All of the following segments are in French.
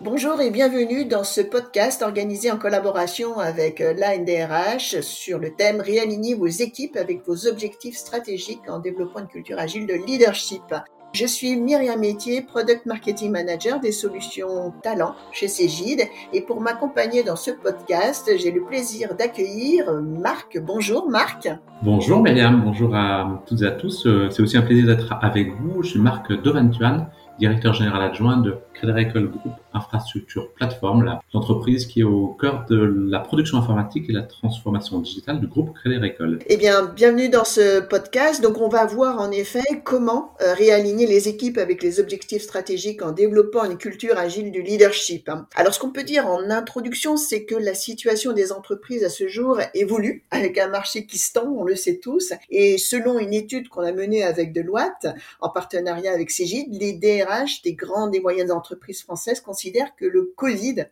Bonjour et bienvenue dans ce podcast organisé en collaboration avec euh, l'ANDRH sur le thème Réaligner vos équipes avec vos objectifs stratégiques en développant une culture agile de leadership. Je suis Myriam Métier, Product Marketing Manager des solutions talent chez Cégide. Et pour m'accompagner dans ce podcast, j'ai le plaisir d'accueillir Marc. Bonjour Marc. Bonjour Myriam, bonjour à toutes et à tous. Euh, c'est aussi un plaisir d'être avec vous. Je suis Marc Doventuan, directeur général adjoint de Crédit Agricole Group Infrastructure Plateforme, l'entreprise qui est au cœur de la production informatique et la transformation digitale du groupe Crédit Agricole. Eh bien, bienvenue dans ce podcast. Donc, on va voir en effet comment euh, réaligner les équipes avec les objectifs stratégiques en développant une culture agile du leadership. Alors, ce qu'on peut dire en introduction, c'est que la situation des entreprises à ce jour évolue avec un marché qui se tend, on le sait tous. Et selon une étude qu'on a menée avec Deloitte, en partenariat avec Cégide, les DRH des grandes et moyennes entreprises françaises considère que le Covid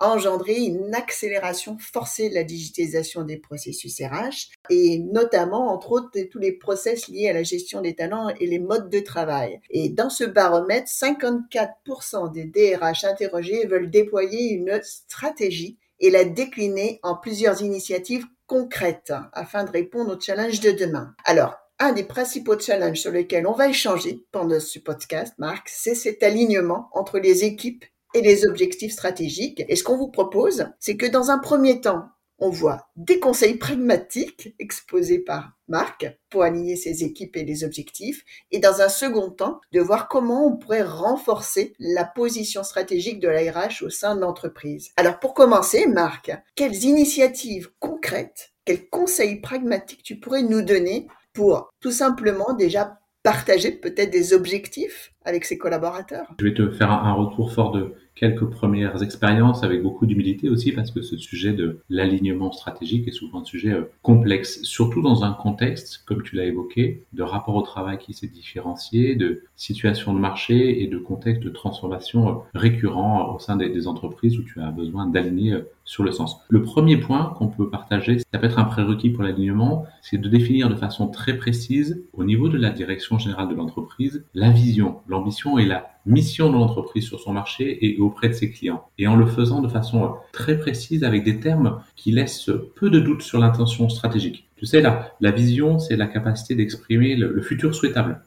a engendré une accélération forcée de la digitalisation des processus RH et notamment, entre autres, tous les process liés à la gestion des talents et les modes de travail. Et dans ce baromètre, 54% des DRH interrogés veulent déployer une stratégie et la décliner en plusieurs initiatives concrètes afin de répondre aux challenges de demain. Alors, un des principaux challenges sur lesquels on va échanger pendant ce podcast, Marc, c'est cet alignement entre les équipes et les objectifs stratégiques. Et ce qu'on vous propose, c'est que dans un premier temps, on voit des conseils pragmatiques exposés par Marc pour aligner ses équipes et les objectifs, et dans un second temps, de voir comment on pourrait renforcer la position stratégique de l'ARH au sein de l'entreprise. Alors pour commencer, Marc, quelles initiatives concrètes, quels conseils pragmatiques tu pourrais nous donner pour tout simplement déjà partager peut-être des objectifs avec ses collaborateurs. Je vais te faire un retour fort de quelques premières expériences avec beaucoup d'humilité aussi parce que ce sujet de l'alignement stratégique est souvent un sujet euh, complexe, surtout dans un contexte, comme tu l'as évoqué, de rapport au travail qui s'est différencié, de situation de marché et de contexte de transformation euh, récurrent au sein des, entreprises où tu as besoin d'aligner euh, sur le sens. Le premier point qu'on peut partager, ça peut être un prérequis pour l'alignement, c'est de définir de façon très précise au niveau de la direction générale de l'entreprise la vision, l'ambition et la mission de l'entreprise sur son marché et auprès de ses clients. Et en le faisant de façon très précise avec des termes qui laissent peu de doute sur l'intention stratégique. Tu sais, la vision, c'est la capacité d'exprimer le, futur souhaitable.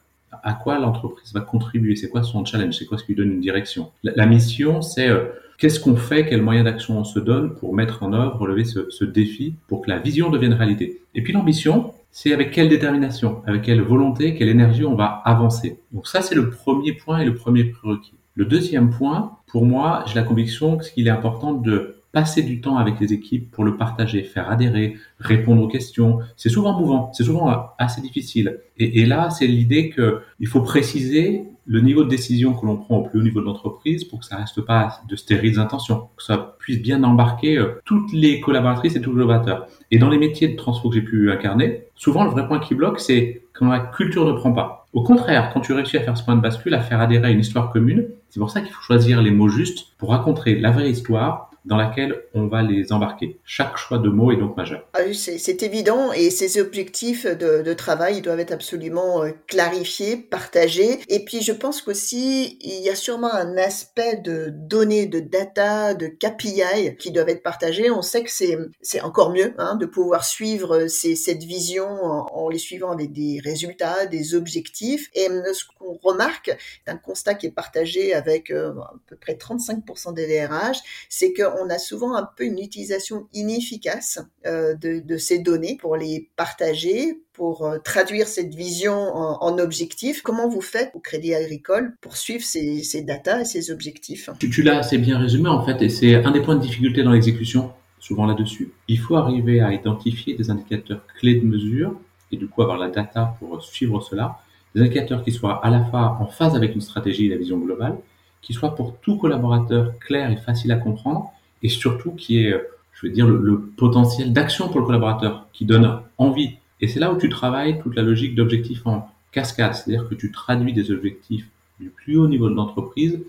À quoi l'entreprise va contribuer? C'est quoi son challenge? C'est quoi ce qui lui donne une direction? La, mission, c'est euh, qu'est-ce qu'on fait? Quels moyens d'action on se donne pour mettre en œuvre, relever ce défi pour que la vision devienne réalité? Et puis l'ambition, c'est avec quelle détermination, avec quelle volonté, quelle énergie on va avancer. Donc ça, c'est le premier point et le premier prérequis. Le deuxième point, pour moi, j'ai la conviction qu'il est important de passer du temps avec les équipes pour le partager, faire adhérer, répondre aux questions. C'est souvent mouvant, c'est souvent assez difficile. Et, et là, c'est l'idée qu'il faut préciser le niveau de décision que l'on prend au plus haut niveau de l'entreprise pour que ça reste pas de stériles intentions, que ça puisse bien embarquer euh, toutes les collaboratrices et tous les collaborateurs. Et dans les métiers de transfo que j'ai pu incarner, souvent le vrai point qui bloque, c'est quand la culture ne prend pas. Au contraire, quand tu réussis à faire ce point de bascule, à faire adhérer à une histoire commune, c'est pour ça qu'il faut choisir les mots justes pour raconter la vraie histoire dans laquelle on va les embarquer. Chaque choix de mots est donc majeur. Ah c'est évident et ces objectifs de, travail doivent être absolument euh, clarifiés, partagés. Et puis je pense qu'aussi il y a sûrement un aspect de données, de data, de KPI qui doivent être partagés. On sait que c'est encore mieux hein, de pouvoir suivre ces, cette vision en, les suivant avec des résultats, des objectifs. Et euh, ce qu'on remarque, un constat qui est partagé avec euh, à peu près 35% des DRH, c'est que on a souvent un peu une utilisation inefficace euh, de, ces données pour les partager, pour euh, traduire cette vision en, objectifs. Comment vous faites au Crédit Agricole pour suivre ces, ces datas et ces objectifs? Tu, tu l'as assez bien résumé en fait, et c'est un des points de difficulté dans l'exécution, souvent là-dessus. Il faut arriver à identifier des indicateurs clés de mesure et du coup avoir la data pour suivre cela. Des indicateurs qui soient à la fois en phase avec une stratégie et la vision globale, qui soient pour tout collaborateur clairs et faciles à comprendre, et surtout qui est, je veux dire, le, potentiel d'action pour le collaborateur, qui donne envie. Et c'est là où tu travailles toute la logique d'objectifs en cascade, c'est-à-dire que tu traduis des objectifs du plus haut niveau de l'entreprise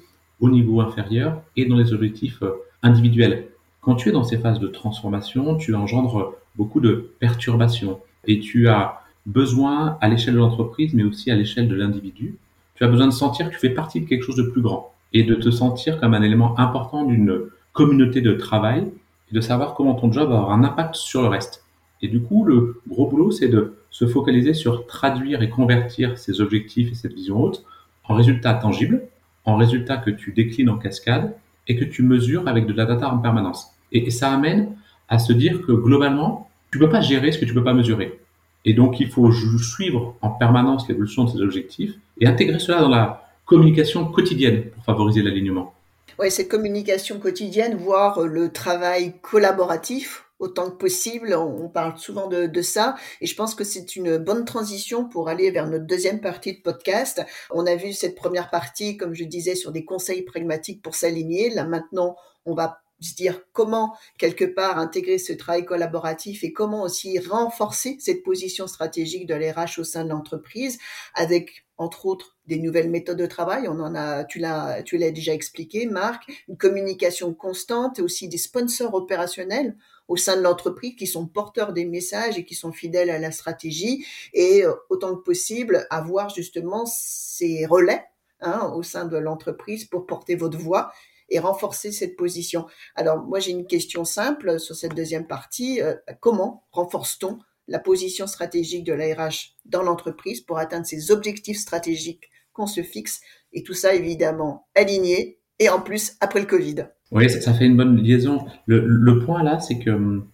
au niveau inférieur et dans les objectifs euh, individuels. Quand tu es dans ces phases de transformation, tu engendres beaucoup de perturbations et tu as besoin à l'échelle de l'entreprise, mais aussi à l'échelle de l'individu. Tu as besoin de sentir que tu fais partie de quelque chose de plus grand et de te sentir comme un élément important d'une communauté de travail et de savoir comment ton job va avoir un impact sur le reste. Et du coup, le gros boulot, c'est de se focaliser sur traduire et convertir ces objectifs et cette vision haute en résultats tangibles, en résultats que tu déclines en cascade et que tu mesures avec de la data en permanence. Et, ça amène à se dire que globalement, tu peux pas gérer ce que tu peux pas mesurer. Et donc, il faut suivre en permanence l'évolution de ces objectifs et intégrer cela dans la communication quotidienne pour favoriser l'alignement. Oui, cette communication quotidienne, voire le travail collaboratif autant que possible. On parle souvent de, de ça et je pense que c'est une bonne transition pour aller vers notre deuxième partie de podcast. On a vu cette première partie, comme je disais, sur des conseils pragmatiques pour s'aligner. Là maintenant, on va se dire comment quelque part intégrer ce travail collaboratif et comment aussi renforcer cette position stratégique de l'RH au sein de l'entreprise avec entre autres des nouvelles méthodes de travail. On en a, tu l'as, tu l'as déjà expliqué, Marc, une communication constante et aussi des sponsors opérationnels au sein de l'entreprise qui sont porteurs des messages et qui sont fidèles à la stratégie et euh, autant que possible avoir justement ces relais hein, au sein de l'entreprise pour porter votre voix et renforcer cette position. Alors moi j'ai une question simple sur cette deuxième partie. Euh, comment renforce-t-on la position stratégique de l'ARH dans l'entreprise pour atteindre ses objectifs stratégiques qu'on se fixe et tout ça évidemment aligné et en plus après le Covid? Oui, ça, fait une bonne liaison. Le, point là, c'est que hum,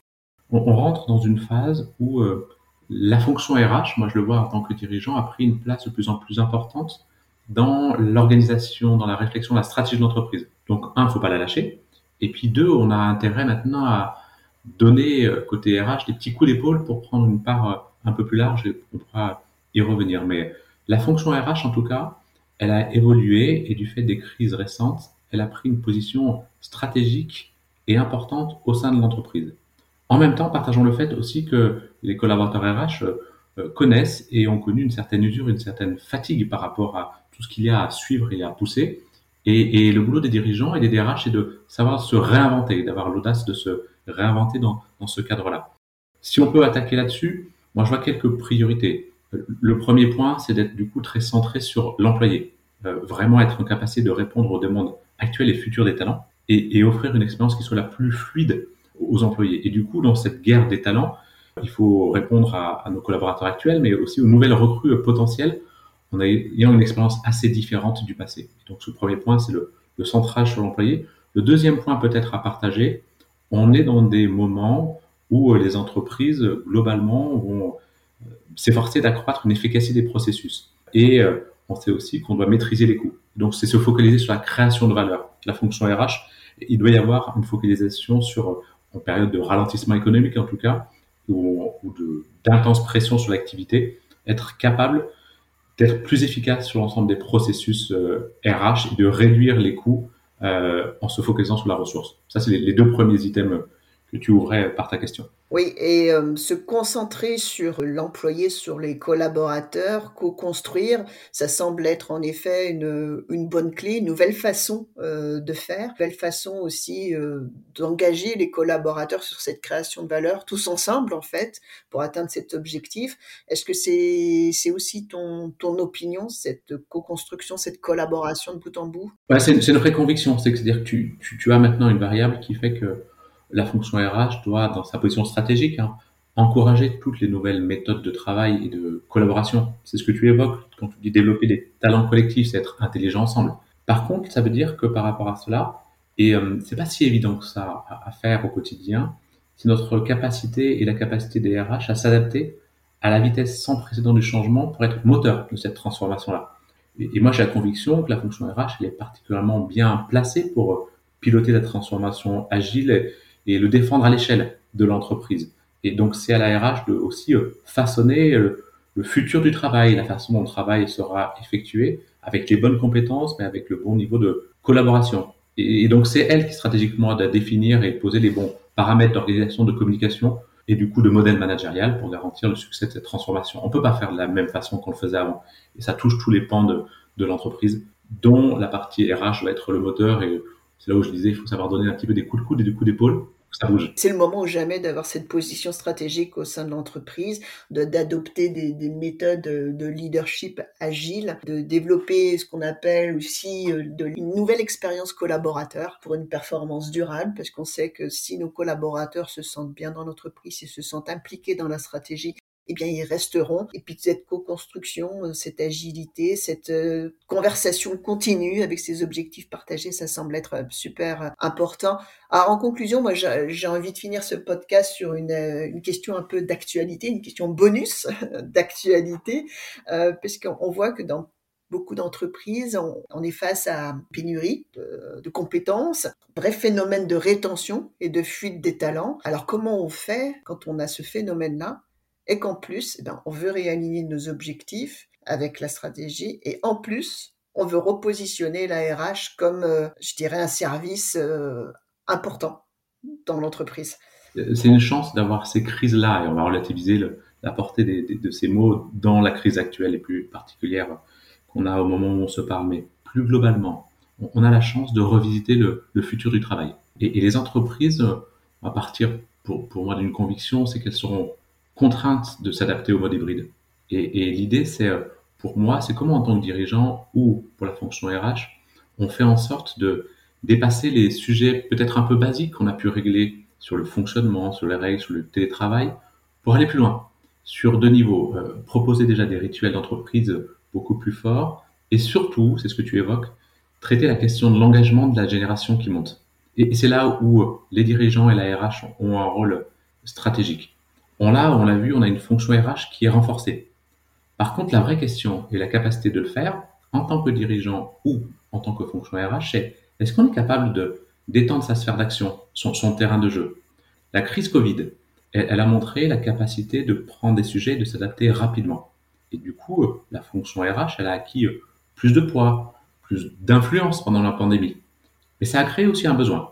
on, rentre dans une phase où euh, la fonction RH, moi je le vois en tant que dirigeant, a pris une place de plus en plus importante dans l'organisation, dans la réflexion, la stratégie de l'entreprise. Donc, un, faut pas la lâcher. Et puis, deux, on a intérêt maintenant à donner, euh, côté RH, des petits coups d'épaule pour prendre une part euh, un peu plus large et on pourra y revenir. Mais la fonction RH, en tout cas, elle a évolué et du fait des crises récentes, elle a pris une position stratégique et importante au sein de l'entreprise. En même temps, partageons le fait aussi que les collaborateurs RH euh, connaissent et ont connu une certaine usure, une certaine fatigue par rapport à tout ce qu'il y a à suivre et à pousser. Et, le boulot des dirigeants et des DRH, c'est de savoir se réinventer, d'avoir l'audace de se réinventer dans, dans ce cadre-là. Si on peut attaquer là-dessus, moi je vois quelques priorités. Le premier point, c'est d'être du coup très centré sur l'employé, euh, vraiment être en capacité de répondre aux demandes actuelles et futures des talents et, et, offrir une expérience qui soit la plus fluide aux employés. Et du coup, dans cette guerre des talents, il faut répondre à, à nos collaborateurs actuels, mais aussi aux nouvelles recrues potentielles en ayant une expérience assez différente du passé. Donc ce premier point, c'est le, le centrage sur l'employé. Le deuxième point peut-être à partager, on est dans des moments où euh, les entreprises, globalement, vont euh, s'efforcer d'accroître une efficacité des processus. Et euh, on sait aussi qu'on doit maîtriser les coûts. Donc c'est se focaliser sur la création de valeur. La fonction RH, il doit y avoir une focalisation sur, en période de ralentissement économique en tout cas, ou, ou d'intense pression sur l'activité, être capable d'être plus efficace sur l'ensemble des processus euh, RH et de réduire les coûts euh, en se focalisant sur la ressource. Ça, c'est les, les, deux premiers items que tu ouvrais par ta question. Oui, et euh, se concentrer sur l'employé, sur les collaborateurs, co-construire, ça semble être en effet une, une bonne clé, une nouvelle façon euh, de faire, une nouvelle façon aussi euh, d'engager les collaborateurs sur cette création de valeur, tous ensemble en fait, pour atteindre cet objectif. Est-ce que c'est c'est aussi ton, ton opinion, cette co-construction, cette collaboration de bout en bout? Ouais, C'est une vraie conviction, c'est-à-dire que tu, tu, tu as maintenant une variable qui fait que la fonction RH doit, dans sa position stratégique, hein, encourager toutes les nouvelles méthodes de travail et de collaboration. C'est ce que tu évoques quand tu dis développer des talents collectifs, c'est être intelligent ensemble. Par contre, ça veut dire que par rapport à cela, et euh, c'est pas si évident que ça à, faire au quotidien, c'est notre capacité et la capacité des RH à s'adapter à la vitesse sans précédent du changement pour être moteur de cette transformation-là. Et, moi, j'ai la conviction que la fonction RH, elle est particulièrement bien placée pour piloter la transformation agile le défendre à l'échelle de l'entreprise. Et donc, c'est à la RH de aussi euh, façonner euh, le futur du travail, la façon dont le travail sera effectué, avec les bonnes compétences, mais avec le bon niveau de collaboration. Et, donc, c'est elle qui stratégiquement doit définir et poser les bons paramètres d'organisation, de communication et du coup de modèle managérial pour garantir le succès de cette transformation. On peut pas faire de la même façon qu'on le faisait avant. Et ça touche tous les pans de, de l'entreprise, dont la partie RH va être le moteur. Et c'est là où je disais, il faut savoir donner un petit peu des coups de coude et des coups d'épaule. C'est le moment ou jamais d'avoir cette position stratégique au sein de l'entreprise, d'adopter des, des, méthodes de leadership agile, de développer ce qu'on appelle aussi euh, de, une nouvelle expérience collaborateur pour une performance durable, parce qu'on sait que si nos collaborateurs se sentent bien dans l'entreprise et se sentent impliqués dans la stratégie, eh bien, ils resteront. Et puis, cette co-construction, euh, cette agilité, cette euh, conversation continue avec ces objectifs partagés, ça semble être euh, super important. Alors, en conclusion, moi, j'ai envie de finir ce podcast sur une, question un peu d'actualité, une question bonus d'actualité, euh, parce qu'on voit que dans beaucoup d'entreprises, on, est face à pénurie de, de, compétences, bref phénomène de rétention et de fuite des talents. Alors comment on fait quand on a ce phénomène-là? Et qu'en plus, eh ben, on veut réaligner nos objectifs avec la stratégie et en plus, on veut repositionner la RH comme, euh, je dirais, un service euh, important dans l'entreprise. C'est une chance d'avoir ces crises-là et on va relativiser la portée de ces mots dans la crise actuelle et plus particulière qu'on a au moment où on se parle. Mais plus globalement, on a la chance de revisiter le, futur du travail. Et, les entreprises, à partir pour moi d'une conviction, c'est qu'elles seront contrainte de s'adapter au mode hybride. Et, l'idée, c'est, euh, pour moi, c'est comment en tant que dirigeant ou pour la fonction RH, on fait en sorte de dépasser les sujets peut-être un peu basiques qu'on a pu régler sur le fonctionnement, sur les règles, sur le télétravail, pour aller plus loin, sur deux niveaux. Euh, proposer déjà des rituels d'entreprise beaucoup plus forts, et surtout, c'est ce que tu évoques, traiter la question de l'engagement de la génération qui monte. Et, c'est là où euh, les dirigeants et la RH ont un rôle stratégique. On l'a, on l'a vu, on a une fonction RH qui est renforcée. Par contre, la vraie question et la capacité de le faire en tant que dirigeant ou en tant que fonction RH, c'est est-ce qu'on est capable de d'étendre sa sphère d'action, son, terrain de jeu? La crise Covid, elle, a montré la capacité de prendre des sujets et de s'adapter rapidement. Et du coup, euh, la fonction RH, elle a acquis euh, plus de poids, plus d'influence pendant la pandémie. Mais ça a créé aussi un besoin.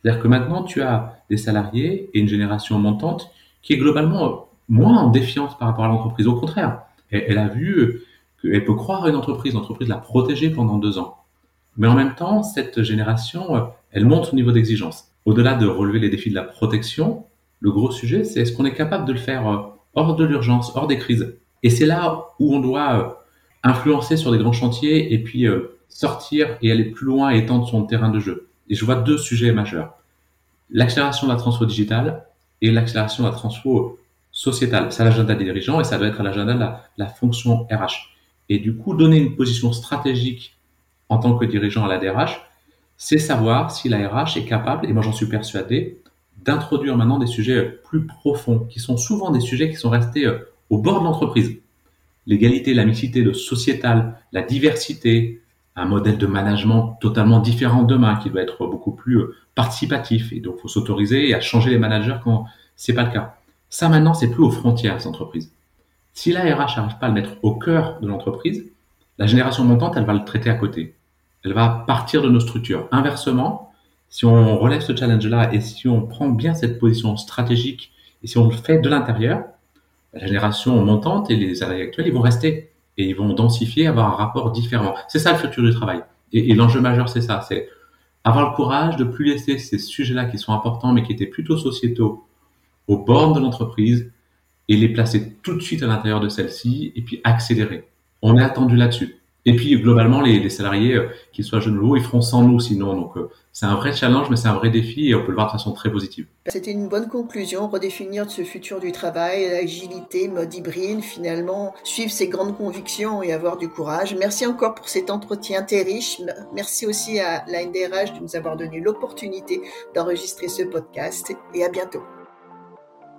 C'est-à-dire que maintenant, tu as des salariés et une génération montante qui est globalement moins en défiance par rapport à l'entreprise. Au contraire, elle, a vu qu'elle peut croire à une entreprise, l'entreprise l'a protégée pendant deux ans. Mais en même temps, cette génération, elle monte au niveau d'exigence. Au-delà de relever les défis de la protection, le gros sujet, c'est est-ce qu'on est capable de le faire euh, hors de l'urgence, hors des crises? Et c'est là où on doit euh, influencer sur des grands chantiers et puis euh, sortir et aller plus loin et étendre son terrain de jeu. Et je vois deux sujets majeurs. L'accélération de la transformation digitale et l'accélération de la transfo sociétale. C'est l'agenda des dirigeants et ça doit être l'agenda de la, fonction RH. Et du coup, donner une position stratégique en tant que dirigeant à la DRH, c'est savoir si la RH est capable, et moi j'en suis persuadé, d'introduire maintenant des sujets plus profonds, qui sont souvent des sujets qui sont restés euh, au bord de l'entreprise. L'égalité, la mixité, le sociétal, la diversité, un modèle de management totalement différent demain, qui doit être beaucoup plus euh, participatif. Et donc, faut s'autoriser à changer les managers quand c'est pas le cas. Ça, maintenant, c'est plus aux frontières des entreprises. Si la RH n'arrive pas à le mettre au cœur de l'entreprise, la génération montante, elle va le traiter à côté. Elle va partir de nos structures. Inversement, si on relève ce challenge-là et si on prend bien cette position stratégique et si on le fait de l'intérieur, la génération montante et les salariés actuels, ils vont rester et ils vont densifier, avoir un rapport différent. C'est ça le futur du travail. Et, l'enjeu majeur, c'est ça. C'est avoir le courage de plus laisser ces sujets-là qui sont importants mais qui étaient plutôt sociétaux aux bornes de l'entreprise et les placer tout de suite à l'intérieur de celle-ci et puis accélérer. On est attendu là-dessus. Et puis globalement, les, salariés, euh, qu'ils soient jeunes ou vieux, ils feront sans nous sinon. Donc euh, c'est un vrai challenge, mais c'est un vrai défi et on peut le voir de façon très positive. C'était une bonne conclusion, redéfinir ce futur du travail, l'agilité, mode hybride, finalement suivre ses grandes convictions et avoir du courage. Merci encore pour cet entretien très riche. Merci aussi à la NDRH de nous avoir donné l'opportunité d'enregistrer ce podcast et à bientôt.